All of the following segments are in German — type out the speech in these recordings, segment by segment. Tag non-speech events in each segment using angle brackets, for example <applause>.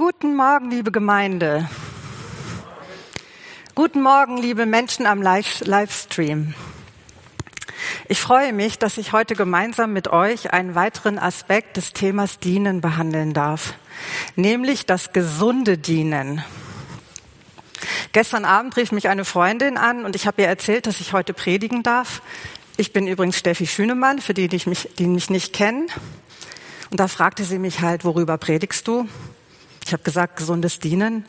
Guten Morgen, liebe Gemeinde. Guten Morgen, liebe Menschen am Livestream. Ich freue mich, dass ich heute gemeinsam mit euch einen weiteren Aspekt des Themas Dienen behandeln darf, nämlich das gesunde Dienen. Gestern Abend rief mich eine Freundin an und ich habe ihr erzählt, dass ich heute predigen darf. Ich bin übrigens Steffi Schünemann, für die, die mich, die mich nicht kennen. Und da fragte sie mich halt, worüber predigst du? Ich habe gesagt, gesundes Dienen.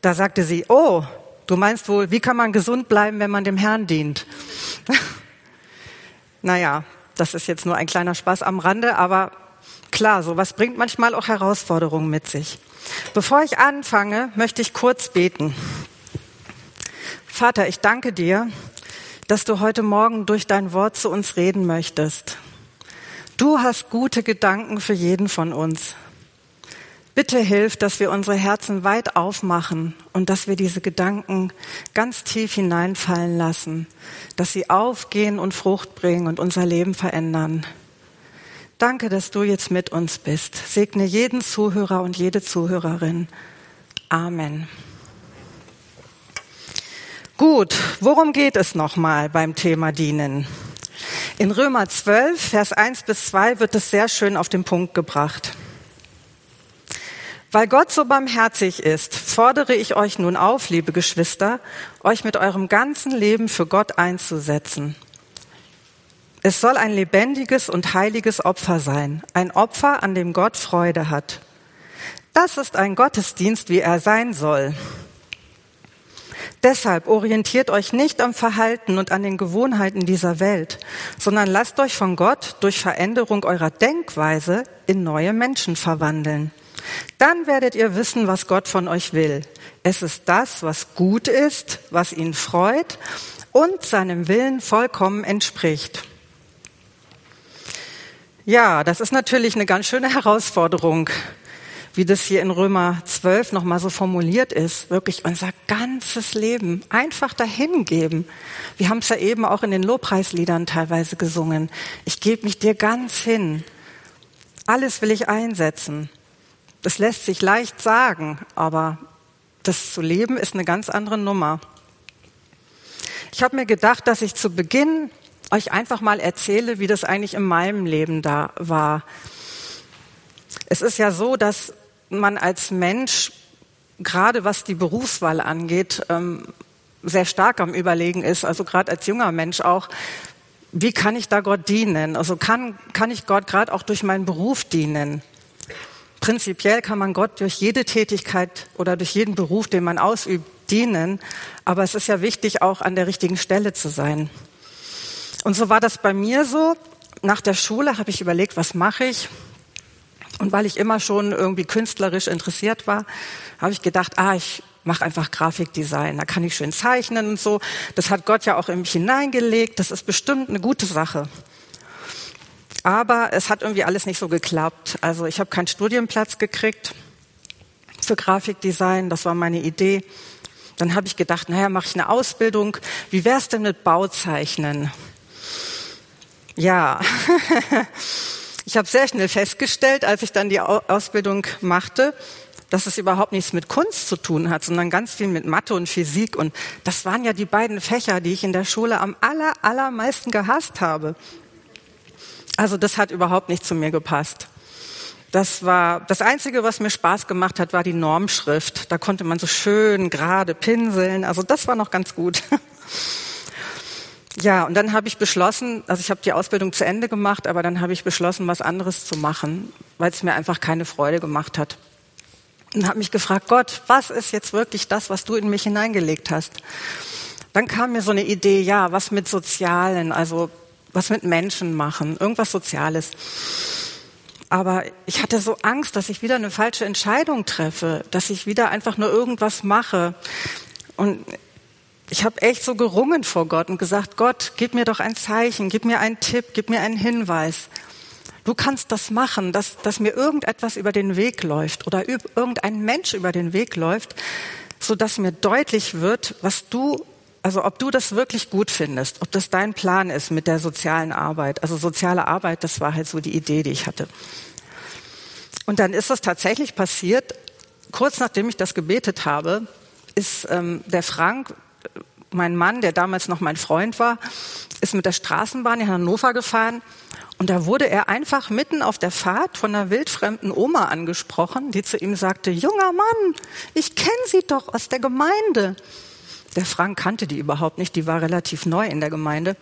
Da sagte sie, oh, du meinst wohl, wie kann man gesund bleiben, wenn man dem Herrn dient? <laughs> naja, das ist jetzt nur ein kleiner Spaß am Rande, aber klar, sowas bringt manchmal auch Herausforderungen mit sich. Bevor ich anfange, möchte ich kurz beten. Vater, ich danke dir, dass du heute Morgen durch dein Wort zu uns reden möchtest. Du hast gute Gedanken für jeden von uns. Bitte hilf, dass wir unsere Herzen weit aufmachen und dass wir diese Gedanken ganz tief hineinfallen lassen, dass sie aufgehen und Frucht bringen und unser Leben verändern. Danke, dass du jetzt mit uns bist. Segne jeden Zuhörer und jede Zuhörerin. Amen. Gut, worum geht es nochmal beim Thema Dienen? In Römer 12, Vers 1 bis 2 wird es sehr schön auf den Punkt gebracht. Weil Gott so barmherzig ist, fordere ich euch nun auf, liebe Geschwister, euch mit eurem ganzen Leben für Gott einzusetzen. Es soll ein lebendiges und heiliges Opfer sein, ein Opfer, an dem Gott Freude hat. Das ist ein Gottesdienst, wie er sein soll. Deshalb orientiert euch nicht am Verhalten und an den Gewohnheiten dieser Welt, sondern lasst euch von Gott durch Veränderung eurer Denkweise in neue Menschen verwandeln. Dann werdet ihr wissen, was Gott von euch will. Es ist das, was gut ist, was ihn freut und seinem Willen vollkommen entspricht. Ja, das ist natürlich eine ganz schöne <laughs> Herausforderung, wie das hier in Römer 12 nochmal so formuliert ist. Wirklich unser ganzes Leben einfach dahingeben. Wir haben es ja eben auch in den Lobpreisliedern teilweise gesungen. Ich gebe mich dir ganz hin. Alles will ich einsetzen. Das lässt sich leicht sagen, aber das zu leben ist eine ganz andere Nummer. Ich habe mir gedacht, dass ich zu Beginn euch einfach mal erzähle, wie das eigentlich in meinem Leben da war. Es ist ja so, dass man als Mensch, gerade was die Berufswahl angeht, ähm, sehr stark am Überlegen ist, also gerade als junger Mensch auch, wie kann ich da Gott dienen? Also kann, kann ich Gott gerade auch durch meinen Beruf dienen? Prinzipiell kann man Gott durch jede Tätigkeit oder durch jeden Beruf, den man ausübt, dienen. Aber es ist ja wichtig, auch an der richtigen Stelle zu sein. Und so war das bei mir so. Nach der Schule habe ich überlegt, was mache ich? Und weil ich immer schon irgendwie künstlerisch interessiert war, habe ich gedacht, ah, ich mache einfach Grafikdesign. Da kann ich schön zeichnen und so. Das hat Gott ja auch in mich hineingelegt. Das ist bestimmt eine gute Sache. Aber es hat irgendwie alles nicht so geklappt. Also ich habe keinen Studienplatz gekriegt für Grafikdesign. Das war meine Idee. Dann habe ich gedacht, naja, mache ich eine Ausbildung. Wie wär's denn mit Bauzeichnen? Ja, <laughs> ich habe sehr schnell festgestellt, als ich dann die Ausbildung machte, dass es überhaupt nichts mit Kunst zu tun hat, sondern ganz viel mit Mathe und Physik. Und das waren ja die beiden Fächer, die ich in der Schule am aller, allermeisten gehasst habe. Also das hat überhaupt nicht zu mir gepasst. Das war das einzige, was mir Spaß gemacht hat, war die Normschrift. Da konnte man so schön gerade pinseln. Also das war noch ganz gut. Ja, und dann habe ich beschlossen, also ich habe die Ausbildung zu Ende gemacht, aber dann habe ich beschlossen, was anderes zu machen, weil es mir einfach keine Freude gemacht hat. Und habe mich gefragt, Gott, was ist jetzt wirklich das, was du in mich hineingelegt hast? Dann kam mir so eine Idee, ja, was mit Sozialen, also was mit Menschen machen, irgendwas Soziales. Aber ich hatte so Angst, dass ich wieder eine falsche Entscheidung treffe, dass ich wieder einfach nur irgendwas mache. Und ich habe echt so gerungen vor Gott und gesagt, Gott, gib mir doch ein Zeichen, gib mir einen Tipp, gib mir einen Hinweis. Du kannst das machen, dass, dass mir irgendetwas über den Weg läuft oder irgendein Mensch über den Weg läuft, so dass mir deutlich wird, was du also ob du das wirklich gut findest, ob das dein Plan ist mit der sozialen Arbeit. Also soziale Arbeit, das war halt so die Idee, die ich hatte. Und dann ist es tatsächlich passiert, kurz nachdem ich das gebetet habe, ist ähm, der Frank, mein Mann, der damals noch mein Freund war, ist mit der Straßenbahn in Hannover gefahren und da wurde er einfach mitten auf der Fahrt von einer wildfremden Oma angesprochen, die zu ihm sagte, junger Mann, ich kenne Sie doch aus der Gemeinde. Der Frank kannte die überhaupt nicht, die war relativ neu in der Gemeinde.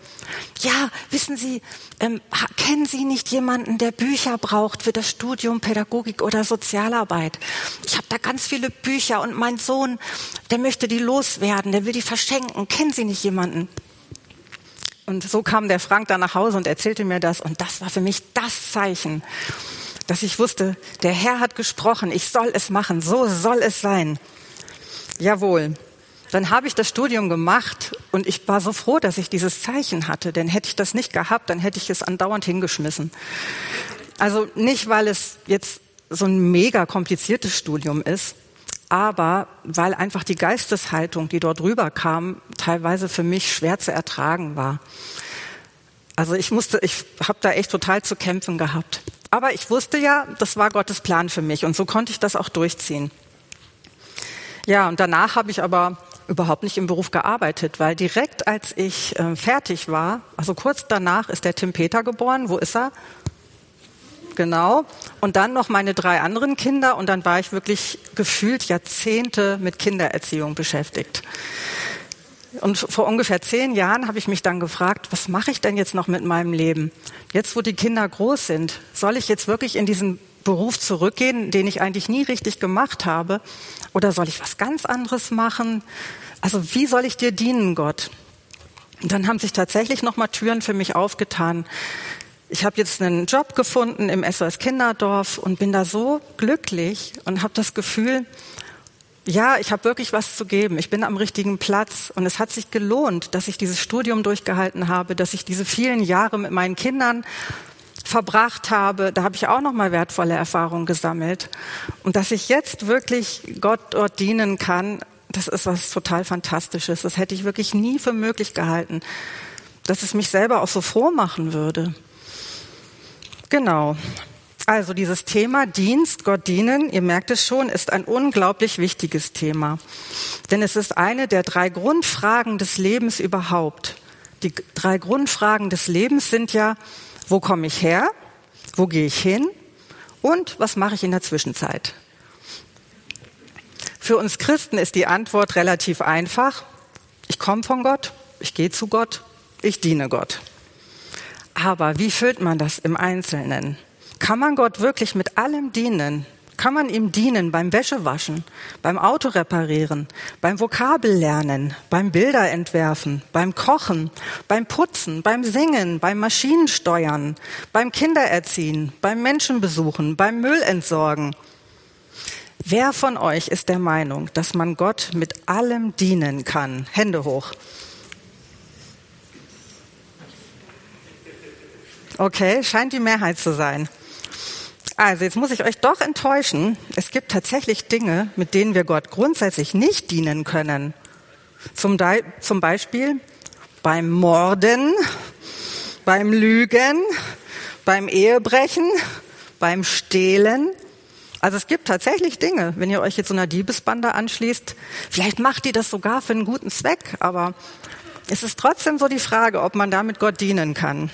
Ja, wissen Sie, ähm, kennen Sie nicht jemanden, der Bücher braucht für das Studium Pädagogik oder Sozialarbeit? Ich habe da ganz viele Bücher und mein Sohn, der möchte die loswerden, der will die verschenken. Kennen Sie nicht jemanden? Und so kam der Frank dann nach Hause und erzählte mir das. Und das war für mich das Zeichen, dass ich wusste, der Herr hat gesprochen, ich soll es machen, so soll es sein. Jawohl. Dann habe ich das Studium gemacht und ich war so froh, dass ich dieses Zeichen hatte, denn hätte ich das nicht gehabt, dann hätte ich es andauernd hingeschmissen. Also nicht, weil es jetzt so ein mega kompliziertes Studium ist, aber weil einfach die Geisteshaltung, die dort rüberkam, teilweise für mich schwer zu ertragen war. Also ich musste, ich habe da echt total zu kämpfen gehabt. Aber ich wusste ja, das war Gottes Plan für mich und so konnte ich das auch durchziehen. Ja, und danach habe ich aber überhaupt nicht im Beruf gearbeitet, weil direkt als ich äh, fertig war, also kurz danach ist der Tim Peter geboren. Wo ist er? Genau. Und dann noch meine drei anderen Kinder und dann war ich wirklich gefühlt Jahrzehnte mit Kindererziehung beschäftigt. Und vor ungefähr zehn Jahren habe ich mich dann gefragt, was mache ich denn jetzt noch mit meinem Leben? Jetzt, wo die Kinder groß sind, soll ich jetzt wirklich in diesen Beruf zurückgehen, den ich eigentlich nie richtig gemacht habe? Oder soll ich was ganz anderes machen? Also wie soll ich dir dienen, Gott? Und dann haben sich tatsächlich nochmal Türen für mich aufgetan. Ich habe jetzt einen Job gefunden im SOS Kinderdorf und bin da so glücklich und habe das Gefühl, ja, ich habe wirklich was zu geben. Ich bin am richtigen Platz und es hat sich gelohnt, dass ich dieses Studium durchgehalten habe, dass ich diese vielen Jahre mit meinen Kindern verbracht habe. Da habe ich auch noch mal wertvolle Erfahrungen gesammelt und dass ich jetzt wirklich Gott dort dienen kann. Das ist was total Fantastisches. Das hätte ich wirklich nie für möglich gehalten, dass es mich selber auch so froh machen würde. Genau. Also dieses Thema Dienst, Gott dienen, ihr merkt es schon, ist ein unglaublich wichtiges Thema. Denn es ist eine der drei Grundfragen des Lebens überhaupt. Die drei Grundfragen des Lebens sind ja, wo komme ich her? Wo gehe ich hin? Und was mache ich in der Zwischenzeit? Für uns Christen ist die Antwort relativ einfach. Ich komme von Gott, ich gehe zu Gott, ich diene Gott. Aber wie füllt man das im Einzelnen? Kann man Gott wirklich mit allem dienen? Kann man ihm dienen beim Wäschewaschen, beim Auto reparieren, beim Vokabellernen, beim Bilderentwerfen, beim Kochen, beim Putzen, beim Singen, beim Maschinensteuern, beim Kindererziehen, beim Menschenbesuchen, beim Müllentsorgen? Wer von euch ist der Meinung, dass man Gott mit allem dienen kann? Hände hoch. Okay, scheint die Mehrheit zu sein. Also jetzt muss ich euch doch enttäuschen. Es gibt tatsächlich Dinge, mit denen wir Gott grundsätzlich nicht dienen können. Zum, zum Beispiel beim Morden, beim Lügen, beim Ehebrechen, beim Stehlen. Also es gibt tatsächlich Dinge, wenn ihr euch jetzt so einer Diebesbande anschließt, vielleicht macht ihr das sogar für einen guten Zweck, aber es ist trotzdem so die Frage, ob man damit Gott dienen kann.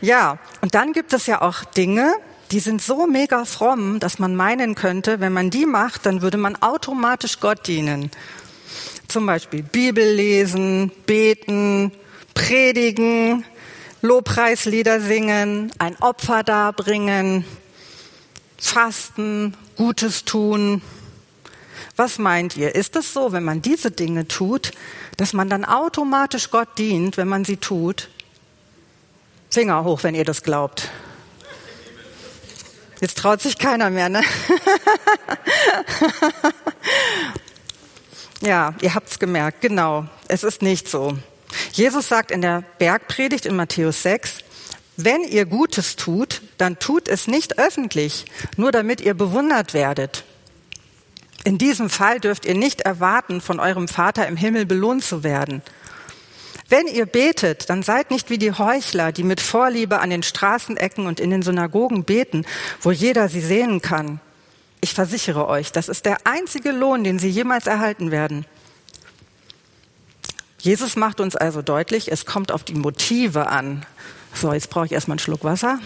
Ja, und dann gibt es ja auch Dinge, die sind so mega fromm, dass man meinen könnte, wenn man die macht, dann würde man automatisch Gott dienen. Zum Beispiel Bibel lesen, beten, predigen, Lobpreislieder singen, ein Opfer darbringen, fasten, Gutes tun. Was meint ihr? Ist es so, wenn man diese Dinge tut, dass man dann automatisch Gott dient, wenn man sie tut? Finger hoch, wenn ihr das glaubt. Jetzt traut sich keiner mehr, ne? <laughs> ja, ihr habt's gemerkt, genau. Es ist nicht so. Jesus sagt in der Bergpredigt in Matthäus 6, wenn ihr Gutes tut, dann tut es nicht öffentlich, nur damit ihr bewundert werdet. In diesem Fall dürft ihr nicht erwarten, von eurem Vater im Himmel belohnt zu werden. Wenn ihr betet, dann seid nicht wie die Heuchler, die mit Vorliebe an den Straßenecken und in den Synagogen beten, wo jeder sie sehen kann. Ich versichere euch, das ist der einzige Lohn, den sie jemals erhalten werden. Jesus macht uns also deutlich, es kommt auf die Motive an. So, jetzt brauche ich erstmal einen Schluck Wasser.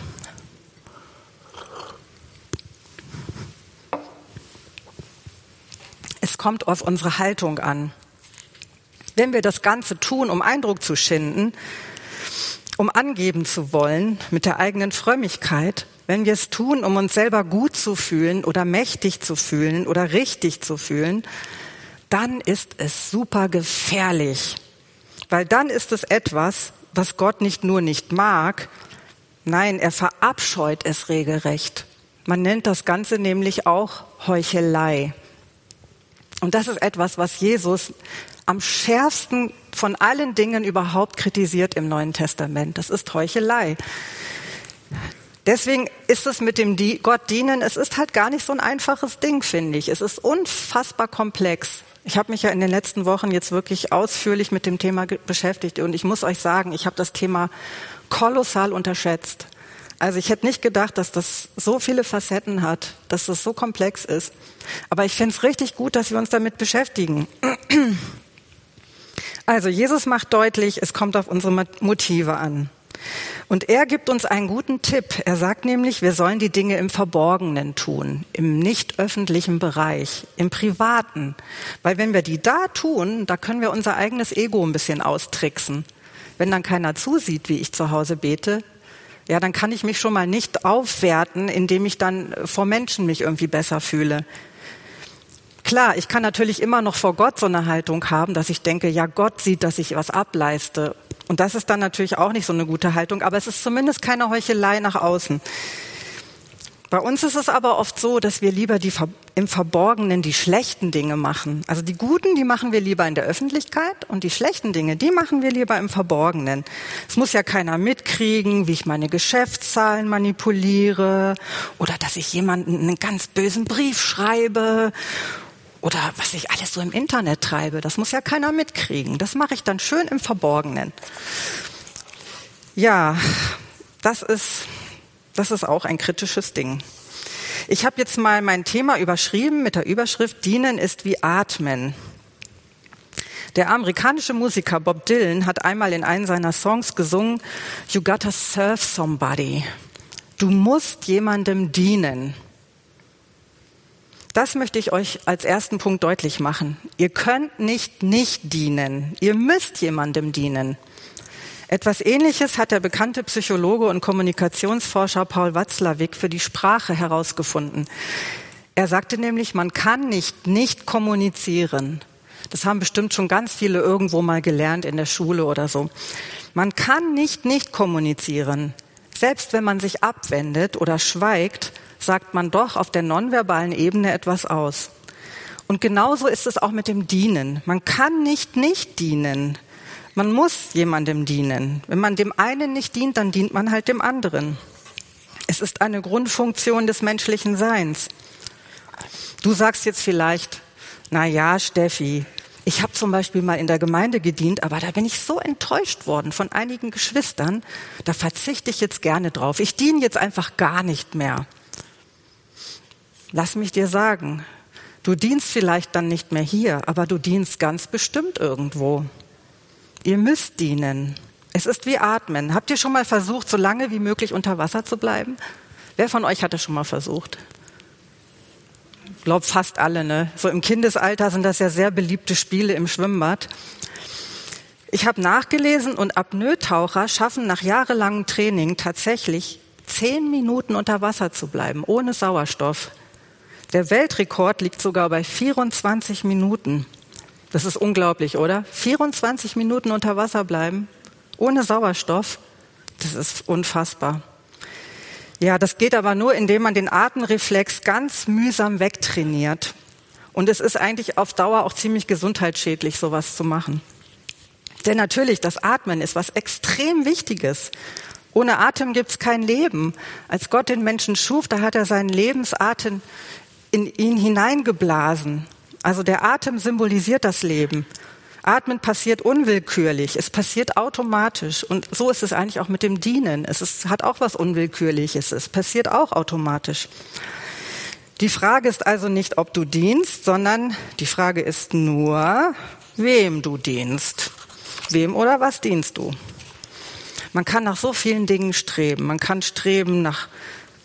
Es kommt auf unsere Haltung an. Wenn wir das Ganze tun, um Eindruck zu schinden, um angeben zu wollen mit der eigenen Frömmigkeit, wenn wir es tun, um uns selber gut zu fühlen oder mächtig zu fühlen oder richtig zu fühlen, dann ist es super gefährlich. Weil dann ist es etwas, was Gott nicht nur nicht mag, nein, er verabscheut es regelrecht. Man nennt das Ganze nämlich auch Heuchelei. Und das ist etwas, was Jesus am schärfsten von allen Dingen überhaupt kritisiert im Neuen Testament. Das ist Heuchelei. Deswegen ist es mit dem Gott dienen, es ist halt gar nicht so ein einfaches Ding, finde ich. Es ist unfassbar komplex. Ich habe mich ja in den letzten Wochen jetzt wirklich ausführlich mit dem Thema beschäftigt und ich muss euch sagen, ich habe das Thema kolossal unterschätzt. Also ich hätte nicht gedacht, dass das so viele Facetten hat, dass das so komplex ist. Aber ich finde es richtig gut, dass wir uns damit beschäftigen. Also Jesus macht deutlich, es kommt auf unsere Motive an. Und er gibt uns einen guten Tipp. Er sagt nämlich, wir sollen die Dinge im Verborgenen tun, im nicht öffentlichen Bereich, im Privaten. Weil wenn wir die da tun, da können wir unser eigenes Ego ein bisschen austricksen. Wenn dann keiner zusieht, wie ich zu Hause bete, ja, dann kann ich mich schon mal nicht aufwerten, indem ich dann vor Menschen mich irgendwie besser fühle. Klar, ich kann natürlich immer noch vor Gott so eine Haltung haben, dass ich denke, ja, Gott sieht, dass ich was ableiste. Und das ist dann natürlich auch nicht so eine gute Haltung, aber es ist zumindest keine Heuchelei nach außen. Bei uns ist es aber oft so, dass wir lieber die, im Verborgenen die schlechten Dinge machen. Also die guten, die machen wir lieber in der Öffentlichkeit und die schlechten Dinge, die machen wir lieber im Verborgenen. Es muss ja keiner mitkriegen, wie ich meine Geschäftszahlen manipuliere oder dass ich jemanden einen ganz bösen Brief schreibe oder was ich alles so im Internet treibe, das muss ja keiner mitkriegen. Das mache ich dann schön im Verborgenen. Ja, das ist, das ist auch ein kritisches Ding. Ich habe jetzt mal mein Thema überschrieben mit der Überschrift Dienen ist wie Atmen. Der amerikanische Musiker Bob Dylan hat einmal in einem seiner Songs gesungen, You gotta serve somebody. Du musst jemandem dienen. Das möchte ich euch als ersten Punkt deutlich machen. Ihr könnt nicht nicht dienen. Ihr müsst jemandem dienen. Etwas Ähnliches hat der bekannte Psychologe und Kommunikationsforscher Paul Watzlawick für die Sprache herausgefunden. Er sagte nämlich, man kann nicht nicht kommunizieren. Das haben bestimmt schon ganz viele irgendwo mal gelernt in der Schule oder so. Man kann nicht nicht kommunizieren. Selbst wenn man sich abwendet oder schweigt, sagt man doch auf der nonverbalen Ebene etwas aus. Und genauso ist es auch mit dem Dienen. Man kann nicht nicht dienen. Man muss jemandem dienen. Wenn man dem einen nicht dient, dann dient man halt dem anderen. Es ist eine Grundfunktion des menschlichen Seins. Du sagst jetzt vielleicht, na ja, Steffi, ich habe zum Beispiel mal in der Gemeinde gedient, aber da bin ich so enttäuscht worden von einigen Geschwistern, da verzichte ich jetzt gerne drauf. Ich diene jetzt einfach gar nicht mehr. Lass mich dir sagen, du dienst vielleicht dann nicht mehr hier, aber du dienst ganz bestimmt irgendwo. Ihr müsst dienen. Es ist wie Atmen. Habt ihr schon mal versucht, so lange wie möglich unter Wasser zu bleiben? Wer von euch hat das schon mal versucht? Glaube fast alle, ne? So im Kindesalter sind das ja sehr beliebte Spiele im Schwimmbad. Ich habe nachgelesen und Apnoe-Taucher schaffen nach jahrelangem Training tatsächlich zehn Minuten unter Wasser zu bleiben, ohne Sauerstoff. Der Weltrekord liegt sogar bei 24 Minuten. Das ist unglaublich, oder? 24 Minuten unter Wasser bleiben, ohne Sauerstoff. Das ist unfassbar. Ja, das geht aber nur, indem man den Atemreflex ganz mühsam wegtrainiert. Und es ist eigentlich auf Dauer auch ziemlich gesundheitsschädlich, sowas zu machen. Denn natürlich, das Atmen ist was extrem Wichtiges. Ohne Atem gibt's kein Leben. Als Gott den Menschen schuf, da hat er seinen Lebensatem in ihn hineingeblasen. Also der Atem symbolisiert das Leben. Atmen passiert unwillkürlich, es passiert automatisch. Und so ist es eigentlich auch mit dem Dienen. Es ist, hat auch was Unwillkürliches, es passiert auch automatisch. Die Frage ist also nicht, ob du dienst, sondern die Frage ist nur, wem du dienst. Wem oder was dienst du? Man kann nach so vielen Dingen streben. Man kann streben nach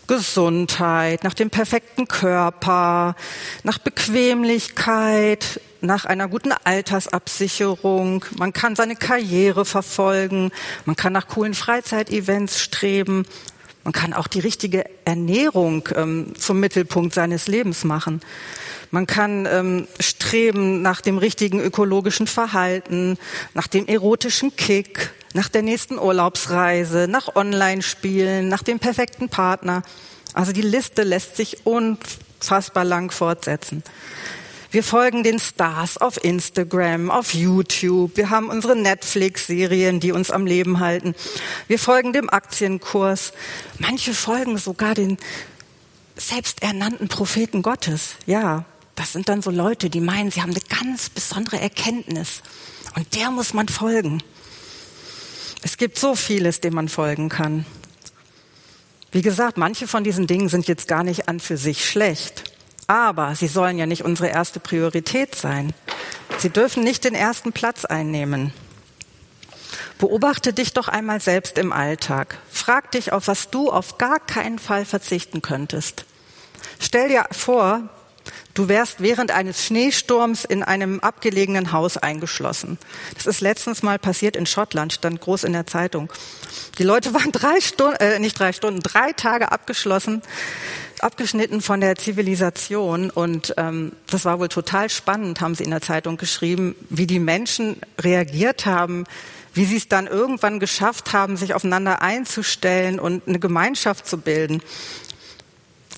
Gesundheit, nach dem perfekten Körper, nach Bequemlichkeit, nach einer guten Altersabsicherung. Man kann seine Karriere verfolgen. Man kann nach coolen Freizeitevents streben. Man kann auch die richtige Ernährung ähm, zum Mittelpunkt seines Lebens machen. Man kann ähm, streben nach dem richtigen ökologischen Verhalten, nach dem erotischen Kick, nach der nächsten Urlaubsreise, nach Online-Spielen, nach dem perfekten Partner. Also die Liste lässt sich unfassbar lang fortsetzen. Wir folgen den Stars auf Instagram, auf YouTube. Wir haben unsere Netflix-Serien, die uns am Leben halten. Wir folgen dem Aktienkurs. Manche folgen sogar den selbsternannten Propheten Gottes. Ja, das sind dann so Leute, die meinen, sie haben eine ganz besondere Erkenntnis. Und der muss man folgen. Es gibt so vieles, dem man folgen kann. Wie gesagt, manche von diesen Dingen sind jetzt gar nicht an für sich schlecht. Aber sie sollen ja nicht unsere erste Priorität sein. Sie dürfen nicht den ersten Platz einnehmen. Beobachte dich doch einmal selbst im Alltag. Frag dich, auf was du auf gar keinen Fall verzichten könntest. Stell dir vor, du wärst während eines Schneesturms in einem abgelegenen Haus eingeschlossen. Das ist letztens mal passiert in Schottland, stand groß in der Zeitung. Die Leute waren drei Stunden, äh, nicht drei Stunden, drei Tage abgeschlossen abgeschnitten von der Zivilisation und ähm, das war wohl total spannend, haben sie in der Zeitung geschrieben, wie die Menschen reagiert haben, wie sie es dann irgendwann geschafft haben, sich aufeinander einzustellen und eine Gemeinschaft zu bilden.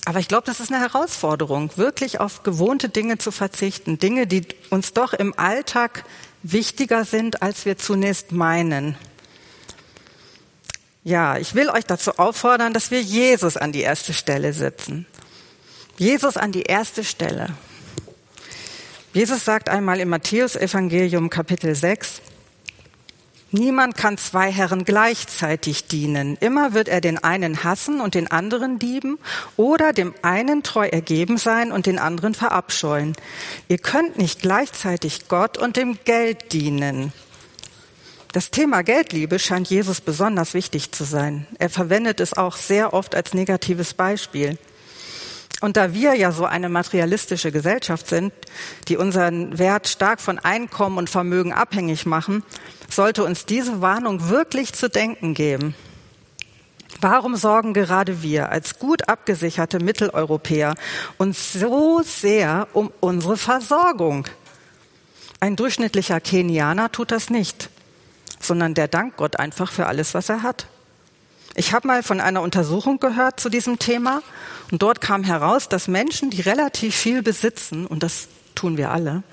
Aber ich glaube, das ist eine Herausforderung, wirklich auf gewohnte Dinge zu verzichten, Dinge, die uns doch im Alltag wichtiger sind, als wir zunächst meinen. Ja, ich will euch dazu auffordern, dass wir Jesus an die erste Stelle setzen. Jesus an die erste Stelle. Jesus sagt einmal im Matthäusevangelium Kapitel 6, Niemand kann zwei Herren gleichzeitig dienen. Immer wird er den einen hassen und den anderen lieben oder dem einen treu ergeben sein und den anderen verabscheuen. Ihr könnt nicht gleichzeitig Gott und dem Geld dienen. Das Thema Geldliebe scheint Jesus besonders wichtig zu sein. Er verwendet es auch sehr oft als negatives Beispiel. Und da wir ja so eine materialistische Gesellschaft sind, die unseren Wert stark von Einkommen und Vermögen abhängig machen, sollte uns diese Warnung wirklich zu denken geben. Warum sorgen gerade wir als gut abgesicherte Mitteleuropäer uns so sehr um unsere Versorgung? Ein durchschnittlicher Kenianer tut das nicht sondern der dankt Gott einfach für alles, was er hat. Ich habe mal von einer Untersuchung gehört zu diesem Thema und dort kam heraus, dass Menschen, die relativ viel besitzen, und das tun wir alle,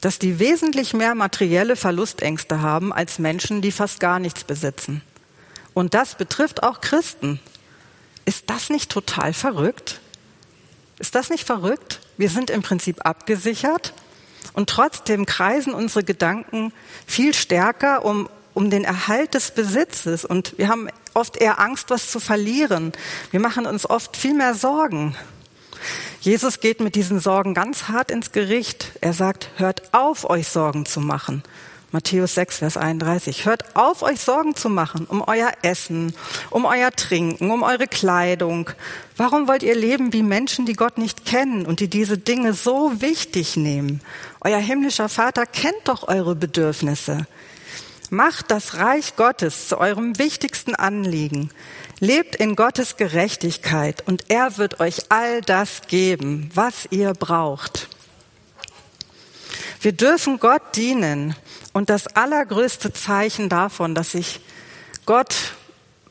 dass die wesentlich mehr materielle Verlustängste haben als Menschen, die fast gar nichts besitzen. Und das betrifft auch Christen. Ist das nicht total verrückt? Ist das nicht verrückt? Wir sind im Prinzip abgesichert und trotzdem kreisen unsere Gedanken viel stärker um, um den Erhalt des Besitzes. Und wir haben oft eher Angst, was zu verlieren. Wir machen uns oft viel mehr Sorgen. Jesus geht mit diesen Sorgen ganz hart ins Gericht. Er sagt, hört auf, euch Sorgen zu machen. Matthäus 6, Vers 31. Hört auf, euch Sorgen zu machen um euer Essen, um euer Trinken, um eure Kleidung. Warum wollt ihr leben wie Menschen, die Gott nicht kennen und die diese Dinge so wichtig nehmen? Euer himmlischer Vater kennt doch eure Bedürfnisse. Macht das Reich Gottes zu eurem wichtigsten Anliegen. Lebt in Gottes Gerechtigkeit und er wird euch all das geben, was ihr braucht. Wir dürfen Gott dienen und das allergrößte Zeichen davon, dass ich Gott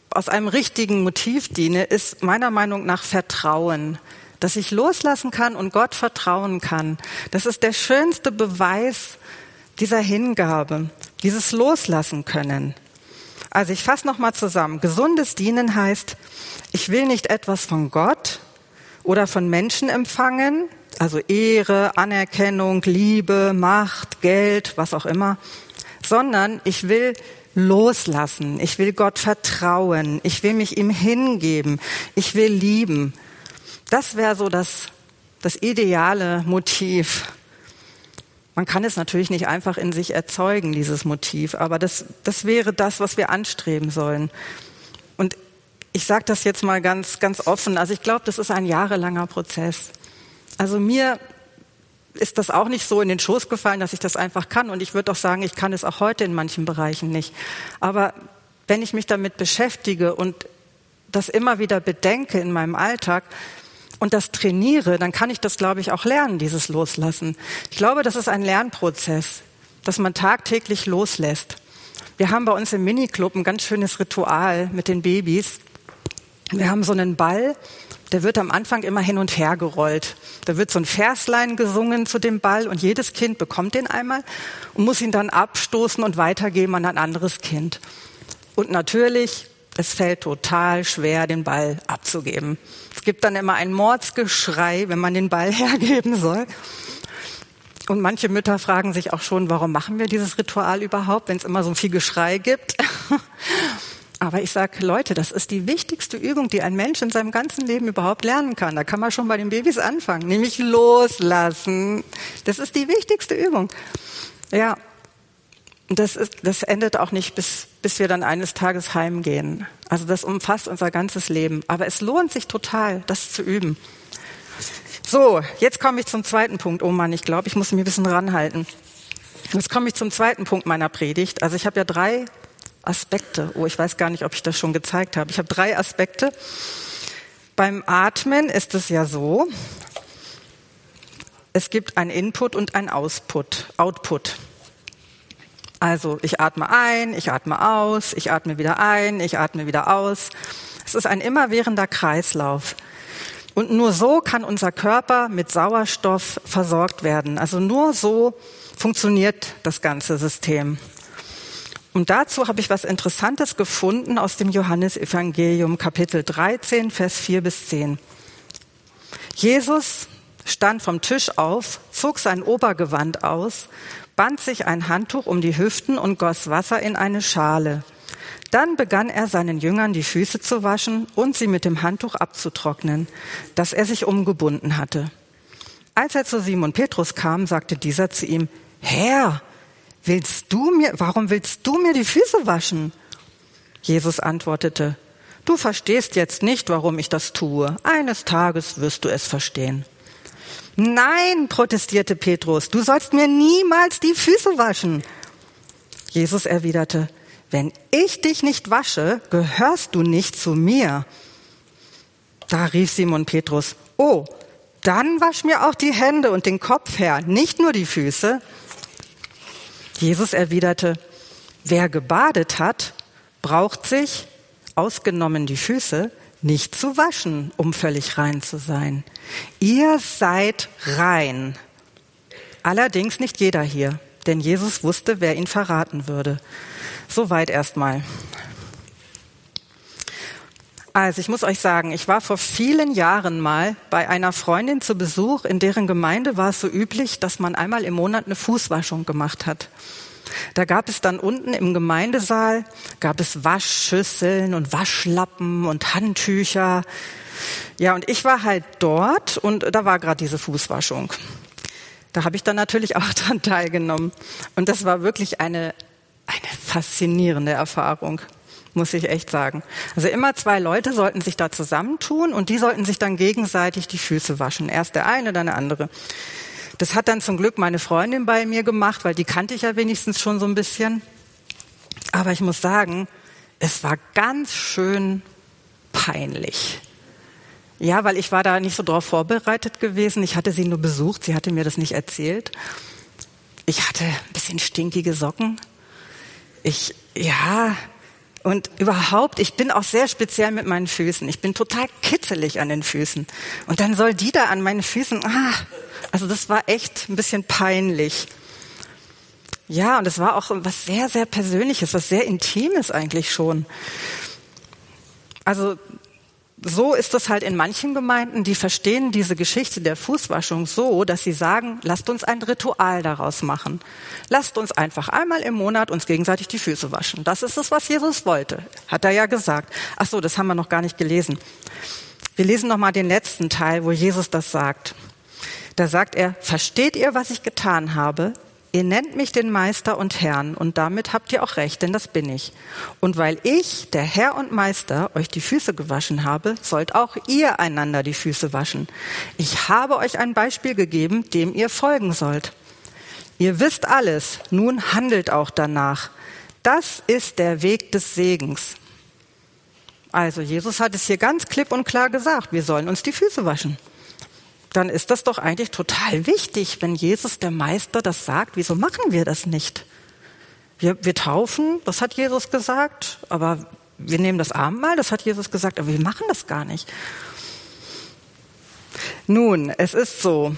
aus einem richtigen Motiv diene, ist meiner Meinung nach Vertrauen. Dass ich loslassen kann und Gott vertrauen kann. Das ist der schönste Beweis dieser Hingabe, dieses Loslassen können. Also ich fasse nochmal zusammen. Gesundes Dienen heißt, ich will nicht etwas von Gott oder von Menschen empfangen, also Ehre, Anerkennung, Liebe, Macht, Geld, was auch immer, sondern ich will loslassen, ich will Gott vertrauen, ich will mich ihm hingeben, ich will lieben. Das wäre so das das ideale Motiv. Man kann es natürlich nicht einfach in sich erzeugen, dieses Motiv, aber das, das wäre das, was wir anstreben sollen. Und ich sage das jetzt mal ganz, ganz offen. Also ich glaube, das ist ein jahrelanger Prozess. Also mir ist das auch nicht so in den Schoß gefallen, dass ich das einfach kann. Und ich würde auch sagen, ich kann es auch heute in manchen Bereichen nicht. Aber wenn ich mich damit beschäftige und das immer wieder bedenke in meinem Alltag und das trainiere, dann kann ich das, glaube ich, auch lernen, dieses Loslassen. Ich glaube, das ist ein Lernprozess, dass man tagtäglich loslässt. Wir haben bei uns im Miniclub ein ganz schönes Ritual mit den Babys. Wir haben so einen Ball, der wird am Anfang immer hin und her gerollt. Da wird so ein Verslein gesungen zu dem Ball und jedes Kind bekommt den einmal und muss ihn dann abstoßen und weitergeben an ein anderes Kind. Und natürlich, es fällt total schwer, den Ball abzugeben. Es gibt dann immer ein Mordsgeschrei, wenn man den Ball <laughs> hergeben soll. Und manche Mütter fragen sich auch schon, warum machen wir dieses Ritual überhaupt, wenn es immer so viel Geschrei gibt? <laughs> Aber ich sage, Leute, das ist die wichtigste Übung, die ein Mensch in seinem ganzen Leben überhaupt lernen kann. Da kann man schon bei den Babys anfangen, nämlich loslassen. Das ist die wichtigste Übung. Ja, das, ist, das endet auch nicht, bis, bis wir dann eines Tages heimgehen. Also das umfasst unser ganzes Leben. Aber es lohnt sich total, das zu üben. So, jetzt komme ich zum zweiten Punkt. Oh Mann, ich glaube, ich muss mich ein bisschen ranhalten. Jetzt komme ich zum zweiten Punkt meiner Predigt. Also ich habe ja drei Aspekte. Oh, ich weiß gar nicht, ob ich das schon gezeigt habe. Ich habe drei Aspekte. Beim Atmen ist es ja so, es gibt ein Input und ein Ausput, Output. Also ich atme ein, ich atme aus, ich atme wieder ein, ich atme wieder aus. Es ist ein immerwährender Kreislauf. Und nur so kann unser Körper mit Sauerstoff versorgt werden. Also nur so funktioniert das ganze System. Und dazu habe ich was Interessantes gefunden aus dem Johannesevangelium Kapitel 13, Vers 4 bis 10. Jesus stand vom Tisch auf, zog sein Obergewand aus, band sich ein Handtuch um die Hüften und goss Wasser in eine Schale. Dann begann er seinen Jüngern die Füße zu waschen und sie mit dem Handtuch abzutrocknen, das er sich umgebunden hatte. Als er zu Simon Petrus kam, sagte dieser zu ihm, Herr, willst du mir, warum willst du mir die Füße waschen? Jesus antwortete, du verstehst jetzt nicht, warum ich das tue. Eines Tages wirst du es verstehen. Nein, protestierte Petrus, du sollst mir niemals die Füße waschen. Jesus erwiderte, wenn ich dich nicht wasche, gehörst du nicht zu mir. Da rief Simon Petrus, oh, dann wasch mir auch die Hände und den Kopf her, nicht nur die Füße. Jesus erwiderte, wer gebadet hat, braucht sich, ausgenommen die Füße, nicht zu waschen, um völlig rein zu sein. Ihr seid rein. Allerdings nicht jeder hier, denn Jesus wusste, wer ihn verraten würde. Soweit erstmal. Also ich muss euch sagen, ich war vor vielen Jahren mal bei einer Freundin zu Besuch, in deren Gemeinde war es so üblich, dass man einmal im Monat eine Fußwaschung gemacht hat. Da gab es dann unten im Gemeindesaal, gab es Waschschüsseln und Waschlappen und Handtücher. Ja, und ich war halt dort und da war gerade diese Fußwaschung. Da habe ich dann natürlich <laughs> auch dran teilgenommen. Und das war wirklich eine, eine faszinierende Erfahrung muss ich echt sagen. Also immer zwei Leute sollten sich da zusammentun und die sollten sich dann gegenseitig die Füße waschen. Erst der eine, dann der andere. Das hat dann zum Glück meine Freundin bei mir gemacht, weil die kannte ich ja wenigstens schon so ein bisschen. Aber ich muss sagen, es war ganz schön peinlich. Ja, weil ich war da nicht so drauf vorbereitet gewesen. Ich hatte sie nur besucht, sie hatte mir das nicht erzählt. Ich hatte ein bisschen stinkige Socken. Ich, ja, und überhaupt, ich bin auch sehr speziell mit meinen Füßen. Ich bin total kitzelig an den Füßen. Und dann soll die da an meinen Füßen, ah, also das war echt ein bisschen peinlich. Ja, und es war auch was sehr, sehr Persönliches, was sehr Intimes eigentlich schon. Also so ist es halt in manchen Gemeinden, die verstehen diese Geschichte der Fußwaschung so, dass sie sagen, lasst uns ein Ritual daraus machen. Lasst uns einfach einmal im Monat uns gegenseitig die Füße waschen. Das ist es, was Jesus wollte. Hat er ja gesagt. Ach so, das haben wir noch gar nicht gelesen. Wir lesen noch mal den letzten Teil, wo Jesus das sagt. Da sagt er, versteht ihr, was ich getan habe? Ihr nennt mich den Meister und Herrn und damit habt ihr auch recht, denn das bin ich. Und weil ich, der Herr und Meister, euch die Füße gewaschen habe, sollt auch ihr einander die Füße waschen. Ich habe euch ein Beispiel gegeben, dem ihr folgen sollt. Ihr wisst alles, nun handelt auch danach. Das ist der Weg des Segens. Also Jesus hat es hier ganz klipp und klar gesagt, wir sollen uns die Füße waschen. Dann ist das doch eigentlich total wichtig, wenn Jesus der Meister das sagt. Wieso machen wir das nicht? Wir, wir taufen, das hat Jesus gesagt, aber wir nehmen das Abendmahl, das hat Jesus gesagt, aber wir machen das gar nicht. Nun, es ist so,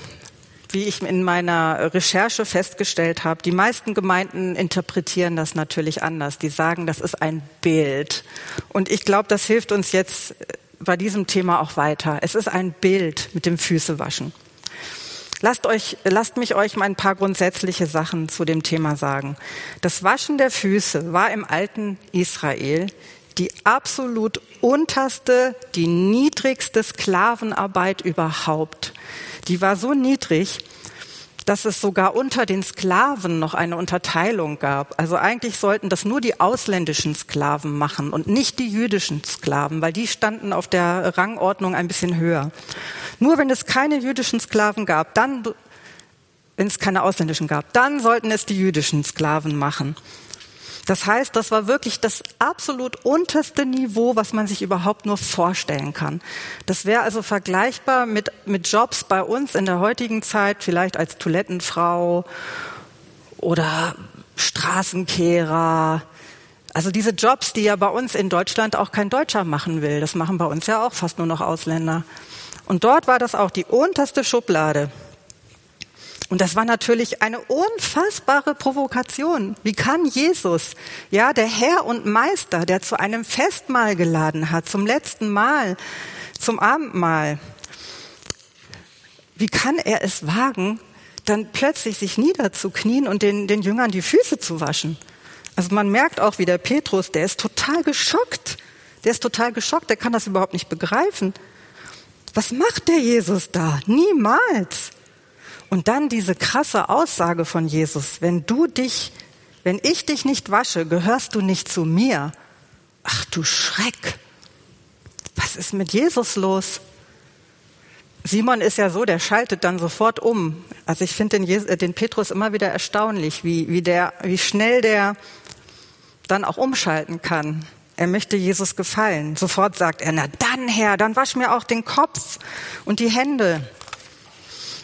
wie ich in meiner Recherche festgestellt habe, die meisten Gemeinden interpretieren das natürlich anders. Die sagen, das ist ein Bild. Und ich glaube, das hilft uns jetzt bei diesem Thema auch weiter. Es ist ein Bild mit dem Füßewaschen. Lasst, euch, lasst mich euch mal ein paar grundsätzliche Sachen zu dem Thema sagen. Das Waschen der Füße war im alten Israel die absolut unterste, die niedrigste Sklavenarbeit überhaupt. Die war so niedrig, dass es sogar unter den Sklaven noch eine Unterteilung gab. Also eigentlich sollten das nur die ausländischen Sklaven machen und nicht die jüdischen Sklaven, weil die standen auf der Rangordnung ein bisschen höher. Nur wenn es keine jüdischen Sklaven gab, dann, wenn es keine ausländischen gab, dann sollten es die jüdischen Sklaven machen. Das heißt, das war wirklich das absolut unterste Niveau, was man sich überhaupt nur vorstellen kann. Das wäre also vergleichbar mit, mit Jobs bei uns in der heutigen Zeit, vielleicht als Toilettenfrau oder Straßenkehrer. Also diese Jobs, die ja bei uns in Deutschland auch kein Deutscher machen will. Das machen bei uns ja auch fast nur noch Ausländer. Und dort war das auch die unterste Schublade. Und das war natürlich eine unfassbare Provokation. Wie kann Jesus, ja, der Herr und Meister, der zu einem Festmahl geladen hat, zum letzten Mal, zum Abendmahl, wie kann er es wagen, dann plötzlich sich niederzuknien und den, den Jüngern die Füße zu waschen? Also man merkt auch, wie der Petrus, der ist total geschockt. Der ist total geschockt, der kann das überhaupt nicht begreifen. Was macht der Jesus da? Niemals. Und dann diese krasse Aussage von Jesus, wenn du dich, wenn ich dich nicht wasche, gehörst du nicht zu mir. Ach du Schreck. Was ist mit Jesus los? Simon ist ja so, der schaltet dann sofort um. Also ich finde den, äh, den, Petrus immer wieder erstaunlich, wie, wie, der, wie schnell der dann auch umschalten kann. Er möchte Jesus gefallen. Sofort sagt er, na dann Herr, dann wasch mir auch den Kopf und die Hände.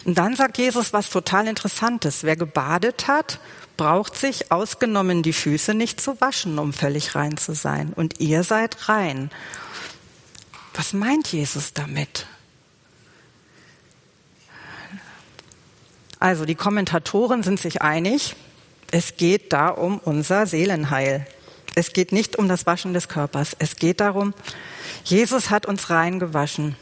Und dann sagt Jesus was total Interessantes. Wer gebadet hat, braucht sich ausgenommen die Füße nicht zu waschen, um völlig rein zu sein. Und ihr seid rein. Was meint Jesus damit? Also die Kommentatoren sind sich einig, es geht da um unser Seelenheil. Es geht nicht um das Waschen des Körpers. Es geht darum, Jesus hat uns rein gewaschen.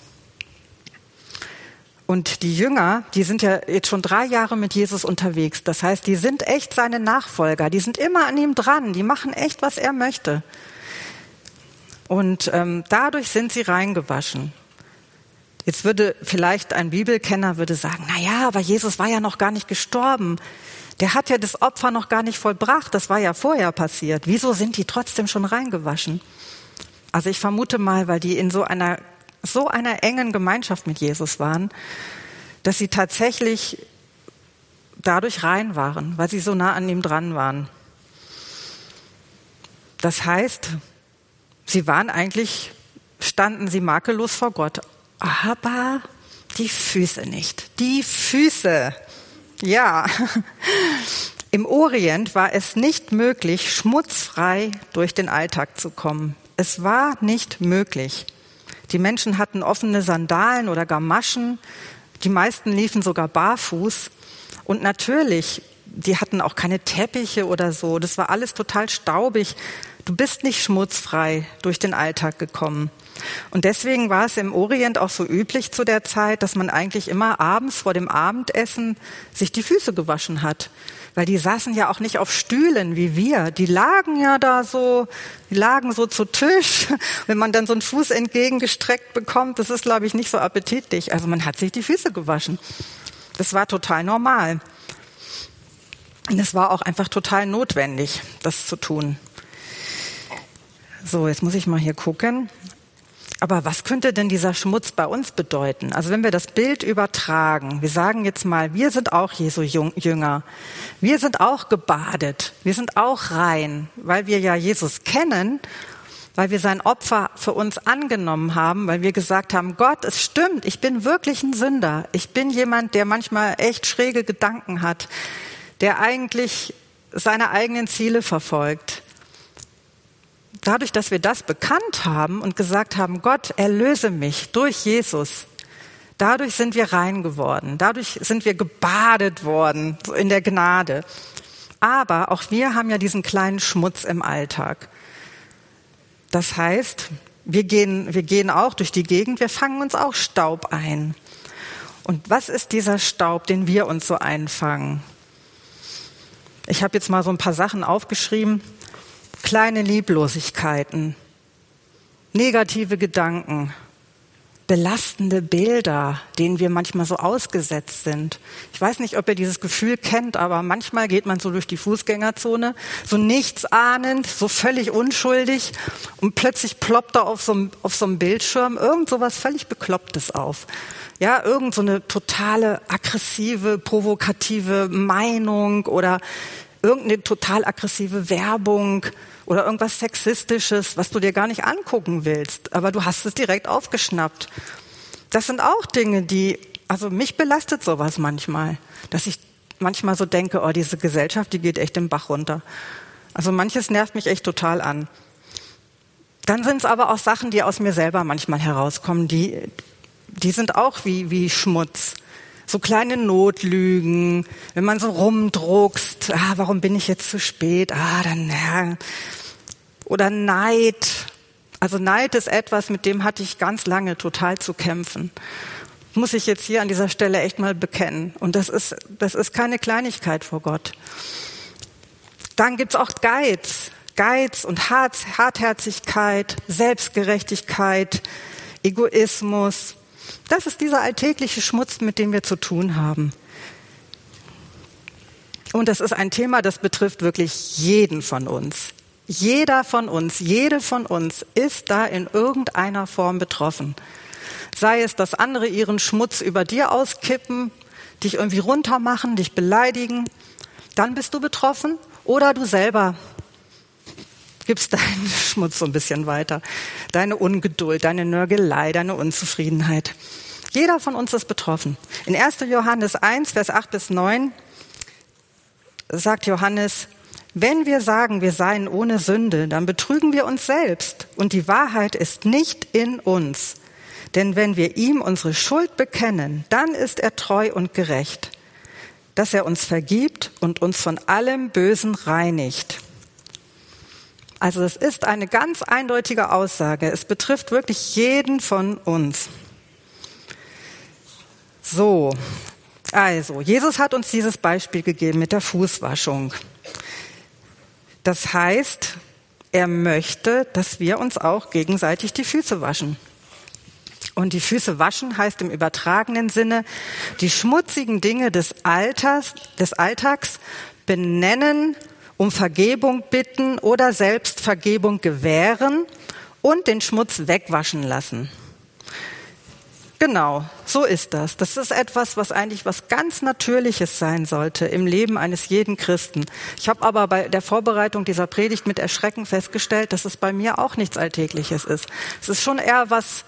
Und die Jünger, die sind ja jetzt schon drei Jahre mit Jesus unterwegs. Das heißt, die sind echt seine Nachfolger. Die sind immer an ihm dran. Die machen echt, was er möchte. Und ähm, dadurch sind sie reingewaschen. Jetzt würde vielleicht ein Bibelkenner würde sagen, na ja, aber Jesus war ja noch gar nicht gestorben. Der hat ja das Opfer noch gar nicht vollbracht. Das war ja vorher passiert. Wieso sind die trotzdem schon reingewaschen? Also ich vermute mal, weil die in so einer so einer engen Gemeinschaft mit Jesus waren, dass sie tatsächlich dadurch rein waren, weil sie so nah an ihm dran waren. Das heißt, sie waren eigentlich, standen sie makellos vor Gott, aber die Füße nicht. Die Füße. Ja. Im Orient war es nicht möglich, schmutzfrei durch den Alltag zu kommen. Es war nicht möglich. Die Menschen hatten offene Sandalen oder Gamaschen. Die meisten liefen sogar barfuß. Und natürlich, die hatten auch keine Teppiche oder so. Das war alles total staubig. Du bist nicht schmutzfrei durch den Alltag gekommen. Und deswegen war es im Orient auch so üblich zu der Zeit, dass man eigentlich immer abends vor dem Abendessen sich die Füße gewaschen hat weil die saßen ja auch nicht auf Stühlen wie wir. Die lagen ja da so, die lagen so zu Tisch. <laughs> Wenn man dann so einen Fuß entgegengestreckt bekommt, das ist, glaube ich, nicht so appetitlich. Also man hat sich die Füße gewaschen. Das war total normal. Und es war auch einfach total notwendig, das zu tun. So, jetzt muss ich mal hier gucken. Aber was könnte denn dieser Schmutz bei uns bedeuten? Also wenn wir das Bild übertragen, wir sagen jetzt mal, wir sind auch Jesu Jünger. Wir sind auch gebadet. Wir sind auch rein, weil wir ja Jesus kennen, weil wir sein Opfer für uns angenommen haben, weil wir gesagt haben, Gott, es stimmt, ich bin wirklich ein Sünder. Ich bin jemand, der manchmal echt schräge Gedanken hat, der eigentlich seine eigenen Ziele verfolgt dadurch, dass wir das bekannt haben und gesagt haben, Gott, erlöse mich durch Jesus, dadurch sind wir rein geworden, dadurch sind wir gebadet worden in der Gnade. Aber auch wir haben ja diesen kleinen Schmutz im Alltag. Das heißt, wir gehen, wir gehen auch durch die Gegend, wir fangen uns auch Staub ein. Und was ist dieser Staub, den wir uns so einfangen? Ich habe jetzt mal so ein paar Sachen aufgeschrieben kleine Lieblosigkeiten, negative Gedanken, belastende Bilder, denen wir manchmal so ausgesetzt sind. Ich weiß nicht, ob ihr dieses Gefühl kennt, aber manchmal geht man so durch die Fußgängerzone, so nichtsahnend, so völlig unschuldig und plötzlich ploppt da auf so einem, auf so einem Bildschirm irgend so was völlig Beklopptes auf. Ja, irgend so eine totale aggressive, provokative Meinung oder irgendeine total aggressive Werbung oder irgendwas Sexistisches, was du dir gar nicht angucken willst, aber du hast es direkt aufgeschnappt. Das sind auch Dinge, die, also mich belastet sowas manchmal, dass ich manchmal so denke, oh, diese Gesellschaft, die geht echt im Bach runter. Also manches nervt mich echt total an. Dann sind es aber auch Sachen, die aus mir selber manchmal herauskommen, die, die sind auch wie, wie Schmutz so kleine Notlügen, wenn man so rumdruckst, ah, warum bin ich jetzt zu spät? Ah, dann ja. Oder Neid. Also Neid ist etwas, mit dem hatte ich ganz lange total zu kämpfen. Muss ich jetzt hier an dieser Stelle echt mal bekennen. Und das ist, das ist keine Kleinigkeit vor Gott. Dann gibt's auch Geiz. Geiz und Hartherzigkeit, Selbstgerechtigkeit, Egoismus, das ist dieser alltägliche Schmutz, mit dem wir zu tun haben. Und das ist ein Thema, das betrifft wirklich jeden von uns. Jeder von uns, jede von uns ist da in irgendeiner Form betroffen. Sei es, dass andere ihren Schmutz über dir auskippen, dich irgendwie runtermachen, dich beleidigen, dann bist du betroffen. Oder du selber gibst deinen <laughs> Schmutz so ein bisschen weiter. Deine Ungeduld, deine Nörgelei, deine Unzufriedenheit. Jeder von uns ist betroffen. In 1. Johannes 1, Vers 8 bis 9 sagt Johannes, wenn wir sagen, wir seien ohne Sünde, dann betrügen wir uns selbst und die Wahrheit ist nicht in uns. Denn wenn wir ihm unsere Schuld bekennen, dann ist er treu und gerecht, dass er uns vergibt und uns von allem Bösen reinigt. Also es ist eine ganz eindeutige Aussage. Es betrifft wirklich jeden von uns. So, also Jesus hat uns dieses Beispiel gegeben mit der Fußwaschung. Das heißt, er möchte, dass wir uns auch gegenseitig die Füße waschen. Und die Füße waschen heißt im übertragenen Sinne, die schmutzigen Dinge des Alters, des Alltags benennen um Vergebung bitten oder selbst Vergebung gewähren und den Schmutz wegwaschen lassen. Genau, so ist das. Das ist etwas, was eigentlich was ganz Natürliches sein sollte im Leben eines jeden Christen. Ich habe aber bei der Vorbereitung dieser Predigt mit Erschrecken festgestellt, dass es bei mir auch nichts Alltägliches ist. Es ist schon eher was,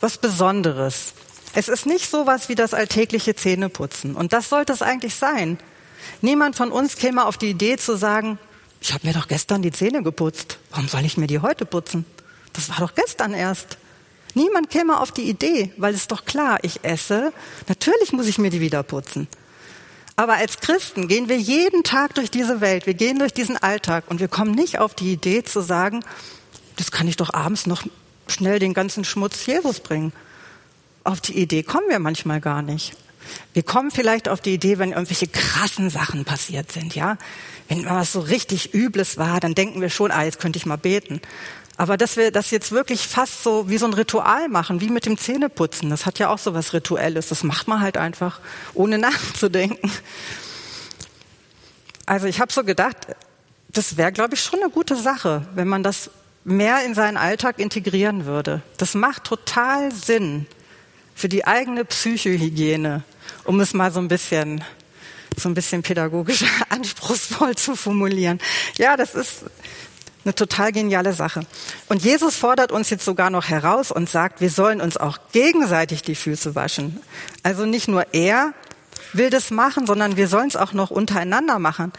was Besonderes. Es ist nicht so was wie das alltägliche Zähneputzen. Und das sollte es eigentlich sein. Niemand von uns käme auf die Idee zu sagen, ich habe mir doch gestern die Zähne geputzt. Warum soll ich mir die heute putzen? Das war doch gestern erst. Niemand käme auf die Idee, weil es doch klar, ich esse, natürlich muss ich mir die wieder putzen. Aber als Christen gehen wir jeden Tag durch diese Welt, wir gehen durch diesen Alltag und wir kommen nicht auf die Idee zu sagen, das kann ich doch abends noch schnell den ganzen Schmutz Jesus bringen. Auf die Idee kommen wir manchmal gar nicht. Wir kommen vielleicht auf die Idee, wenn irgendwelche krassen Sachen passiert sind, ja. Wenn was so richtig Übles war, dann denken wir schon, ah, jetzt könnte ich mal beten. Aber dass wir das jetzt wirklich fast so wie so ein Ritual machen, wie mit dem Zähneputzen, das hat ja auch so was Rituelles. Das macht man halt einfach, ohne <laughs> nachzudenken. Also ich habe so gedacht, das wäre, glaube ich, schon eine gute Sache, wenn man das mehr in seinen Alltag integrieren würde. Das macht total Sinn für die eigene Psychohygiene, um es mal so ein bisschen so ein bisschen pädagogisch <laughs> anspruchsvoll zu formulieren. Ja, das ist eine total geniale Sache. Und Jesus fordert uns jetzt sogar noch heraus und sagt, wir sollen uns auch gegenseitig die Füße waschen. Also nicht nur er will das machen, sondern wir sollen es auch noch untereinander machen.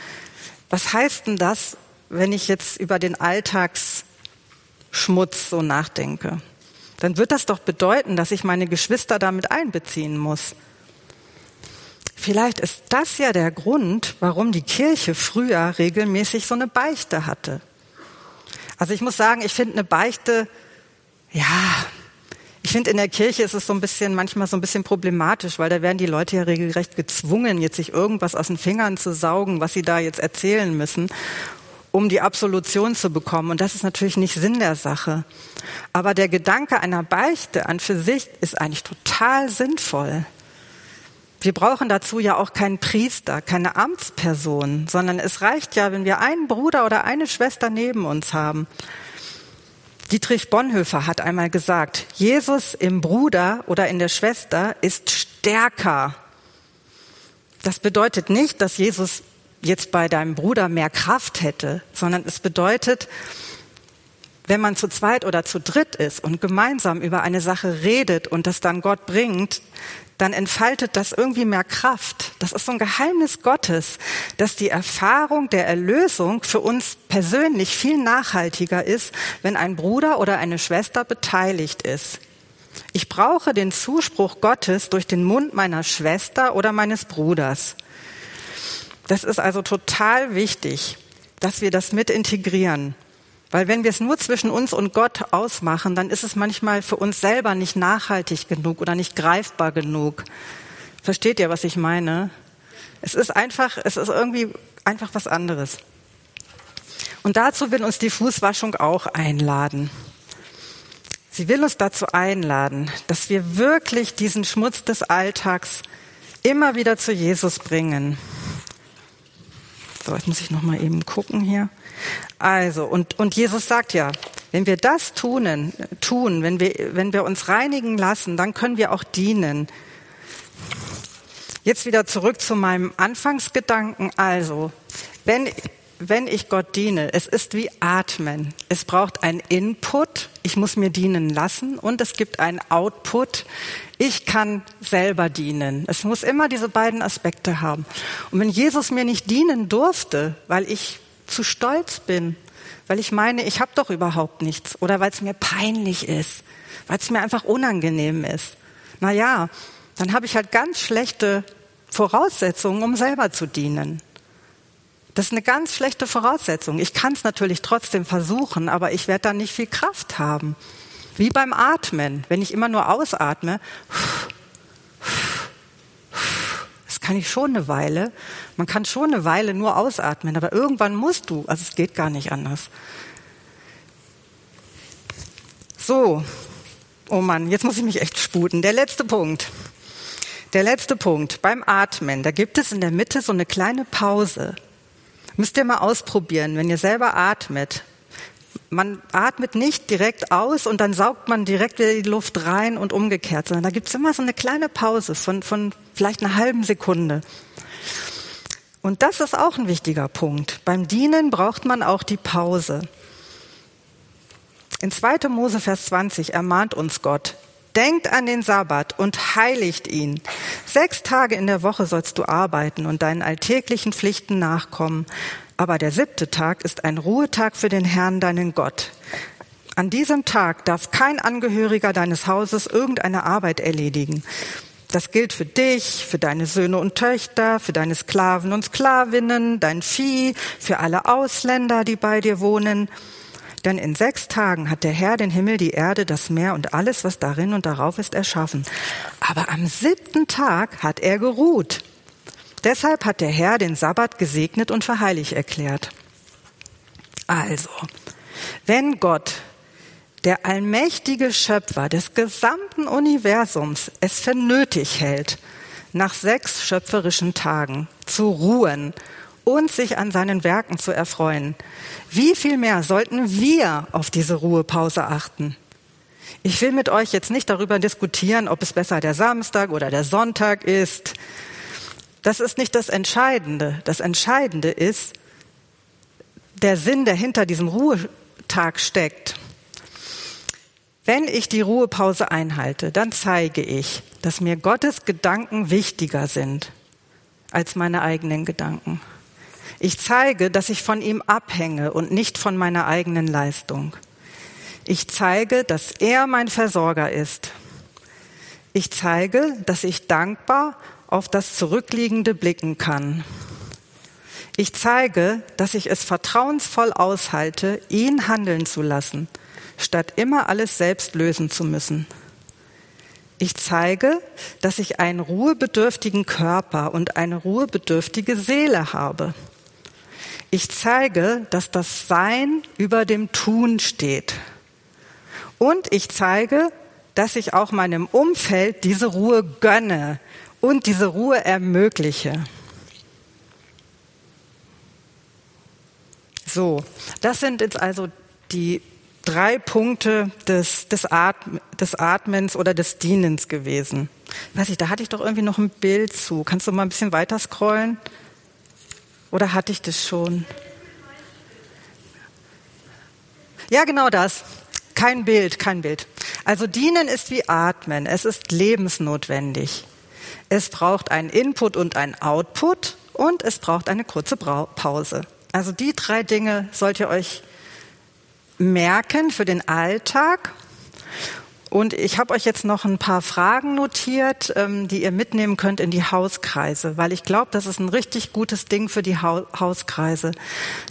Was heißt denn das, wenn ich jetzt über den Alltagsschmutz so nachdenke? Dann wird das doch bedeuten, dass ich meine Geschwister damit einbeziehen muss. Vielleicht ist das ja der Grund, warum die Kirche früher regelmäßig so eine Beichte hatte. Also ich muss sagen, ich finde eine Beichte, ja, ich finde in der Kirche ist es so ein bisschen, manchmal so ein bisschen problematisch, weil da werden die Leute ja regelrecht gezwungen, jetzt sich irgendwas aus den Fingern zu saugen, was sie da jetzt erzählen müssen, um die Absolution zu bekommen. Und das ist natürlich nicht Sinn der Sache. Aber der Gedanke einer Beichte an für sich ist eigentlich total sinnvoll. Wir brauchen dazu ja auch keinen Priester, keine Amtsperson, sondern es reicht ja, wenn wir einen Bruder oder eine Schwester neben uns haben. Dietrich Bonhoeffer hat einmal gesagt, Jesus im Bruder oder in der Schwester ist stärker. Das bedeutet nicht, dass Jesus jetzt bei deinem Bruder mehr Kraft hätte, sondern es bedeutet, wenn man zu zweit oder zu dritt ist und gemeinsam über eine Sache redet und das dann Gott bringt, dann entfaltet das irgendwie mehr Kraft. Das ist so ein Geheimnis Gottes, dass die Erfahrung der Erlösung für uns persönlich viel nachhaltiger ist, wenn ein Bruder oder eine Schwester beteiligt ist. Ich brauche den Zuspruch Gottes durch den Mund meiner Schwester oder meines Bruders. Das ist also total wichtig, dass wir das mit integrieren. Weil wenn wir es nur zwischen uns und Gott ausmachen, dann ist es manchmal für uns selber nicht nachhaltig genug oder nicht greifbar genug. Versteht ihr, was ich meine? Es ist einfach, es ist irgendwie einfach was anderes. Und dazu will uns die Fußwaschung auch einladen. Sie will uns dazu einladen, dass wir wirklich diesen Schmutz des Alltags immer wieder zu Jesus bringen. So, jetzt muss ich noch mal eben gucken hier. Also, und, und Jesus sagt ja, wenn wir das tun, tun, wenn wir, wenn wir uns reinigen lassen, dann können wir auch dienen. Jetzt wieder zurück zu meinem Anfangsgedanken. Also, wenn, wenn ich Gott diene, es ist wie Atmen. Es braucht ein Input, ich muss mir dienen lassen, und es gibt ein Output, ich kann selber dienen. Es muss immer diese beiden Aspekte haben. Und wenn Jesus mir nicht dienen durfte, weil ich zu stolz bin, weil ich meine, ich habe doch überhaupt nichts oder weil es mir peinlich ist, weil es mir einfach unangenehm ist. Na ja, dann habe ich halt ganz schlechte Voraussetzungen, um selber zu dienen. Das ist eine ganz schlechte Voraussetzung. Ich kann es natürlich trotzdem versuchen, aber ich werde dann nicht viel Kraft haben. Wie beim Atmen. Wenn ich immer nur ausatme, kann ich schon eine Weile. Man kann schon eine Weile nur ausatmen, aber irgendwann musst du. Also es geht gar nicht anders. So, oh Mann, jetzt muss ich mich echt sputen. Der letzte Punkt. Der letzte Punkt. Beim Atmen, da gibt es in der Mitte so eine kleine Pause. Müsst ihr mal ausprobieren, wenn ihr selber atmet. Man atmet nicht direkt aus und dann saugt man direkt wieder die Luft rein und umgekehrt, sondern da gibt es immer so eine kleine Pause von, von vielleicht einer halben Sekunde. Und das ist auch ein wichtiger Punkt. Beim Dienen braucht man auch die Pause. In 2. Mose Vers 20 ermahnt uns Gott, denkt an den Sabbat und heiligt ihn. Sechs Tage in der Woche sollst du arbeiten und deinen alltäglichen Pflichten nachkommen. Aber der siebte Tag ist ein Ruhetag für den Herrn, deinen Gott. An diesem Tag darf kein Angehöriger deines Hauses irgendeine Arbeit erledigen. Das gilt für dich, für deine Söhne und Töchter, für deine Sklaven und Sklavinnen, dein Vieh, für alle Ausländer, die bei dir wohnen. Denn in sechs Tagen hat der Herr den Himmel, die Erde, das Meer und alles, was darin und darauf ist, erschaffen. Aber am siebten Tag hat er geruht. Deshalb hat der Herr den Sabbat gesegnet und verheiligt erklärt. Also, wenn Gott der allmächtige Schöpfer des gesamten Universums es für nötig hält, nach sechs schöpferischen Tagen zu ruhen und sich an seinen Werken zu erfreuen, wie viel mehr sollten wir auf diese Ruhepause achten? Ich will mit euch jetzt nicht darüber diskutieren, ob es besser der Samstag oder der Sonntag ist. Das ist nicht das Entscheidende. Das Entscheidende ist der Sinn, der hinter diesem Ruhetag steckt. Wenn ich die Ruhepause einhalte, dann zeige ich, dass mir Gottes Gedanken wichtiger sind als meine eigenen Gedanken. Ich zeige, dass ich von ihm abhänge und nicht von meiner eigenen Leistung. Ich zeige, dass er mein Versorger ist. Ich zeige, dass ich dankbar auf das Zurückliegende blicken kann. Ich zeige, dass ich es vertrauensvoll aushalte, ihn handeln zu lassen – statt immer alles selbst lösen zu müssen. Ich zeige, dass ich einen ruhebedürftigen Körper und eine ruhebedürftige Seele habe. Ich zeige, dass das Sein über dem Tun steht. Und ich zeige, dass ich auch meinem Umfeld diese Ruhe gönne und diese Ruhe ermögliche. So, das sind jetzt also die drei Punkte des, des, Atm, des Atmens oder des Dienens gewesen. Weiß ich, da hatte ich doch irgendwie noch ein Bild zu. Kannst du mal ein bisschen weiter scrollen? Oder hatte ich das schon? Ja, genau das. Kein Bild, kein Bild. Also dienen ist wie atmen. Es ist lebensnotwendig. Es braucht einen Input und einen Output und es braucht eine kurze Pause. Also die drei Dinge sollt ihr euch merken für den Alltag. Und ich habe euch jetzt noch ein paar Fragen notiert, ähm, die ihr mitnehmen könnt in die Hauskreise, weil ich glaube, das ist ein richtig gutes Ding für die ha Hauskreise,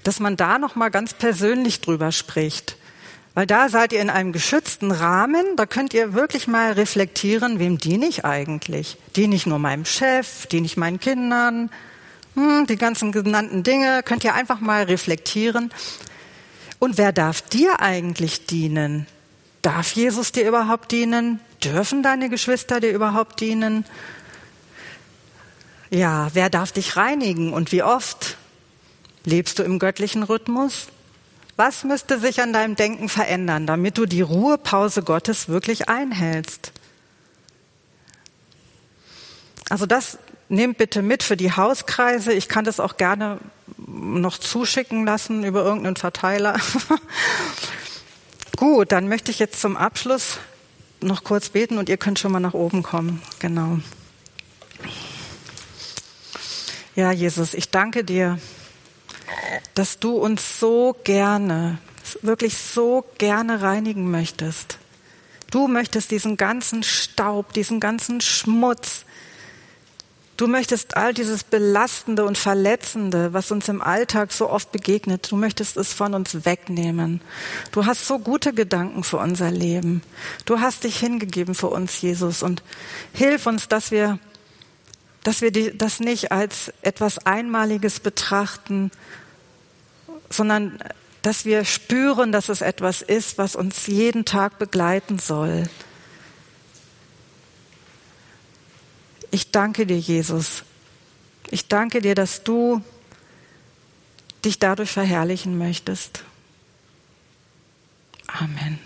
dass man da noch mal ganz persönlich drüber spricht. Weil da seid ihr in einem geschützten Rahmen, da könnt ihr wirklich mal reflektieren, wem diene ich eigentlich? Diene ich nur meinem Chef, diene ich meinen Kindern? Hm, die ganzen genannten Dinge könnt ihr einfach mal reflektieren. Und wer darf dir eigentlich dienen? Darf Jesus dir überhaupt dienen? Dürfen deine Geschwister dir überhaupt dienen? Ja, wer darf dich reinigen und wie oft? Lebst du im göttlichen Rhythmus? Was müsste sich an deinem Denken verändern, damit du die Ruhepause Gottes wirklich einhältst? Also das nehmt bitte mit für die Hauskreise. Ich kann das auch gerne noch zuschicken lassen über irgendeinen Verteiler. <laughs> Gut, dann möchte ich jetzt zum Abschluss noch kurz beten und ihr könnt schon mal nach oben kommen. Genau. Ja, Jesus, ich danke dir, dass du uns so gerne, wirklich so gerne reinigen möchtest. Du möchtest diesen ganzen Staub, diesen ganzen Schmutz, Du möchtest all dieses Belastende und Verletzende, was uns im Alltag so oft begegnet, du möchtest es von uns wegnehmen. Du hast so gute Gedanken für unser Leben. Du hast dich hingegeben für uns, Jesus. Und hilf uns, dass wir, dass wir die, das nicht als etwas Einmaliges betrachten, sondern dass wir spüren, dass es etwas ist, was uns jeden Tag begleiten soll. Ich danke dir, Jesus. Ich danke dir, dass du dich dadurch verherrlichen möchtest. Amen.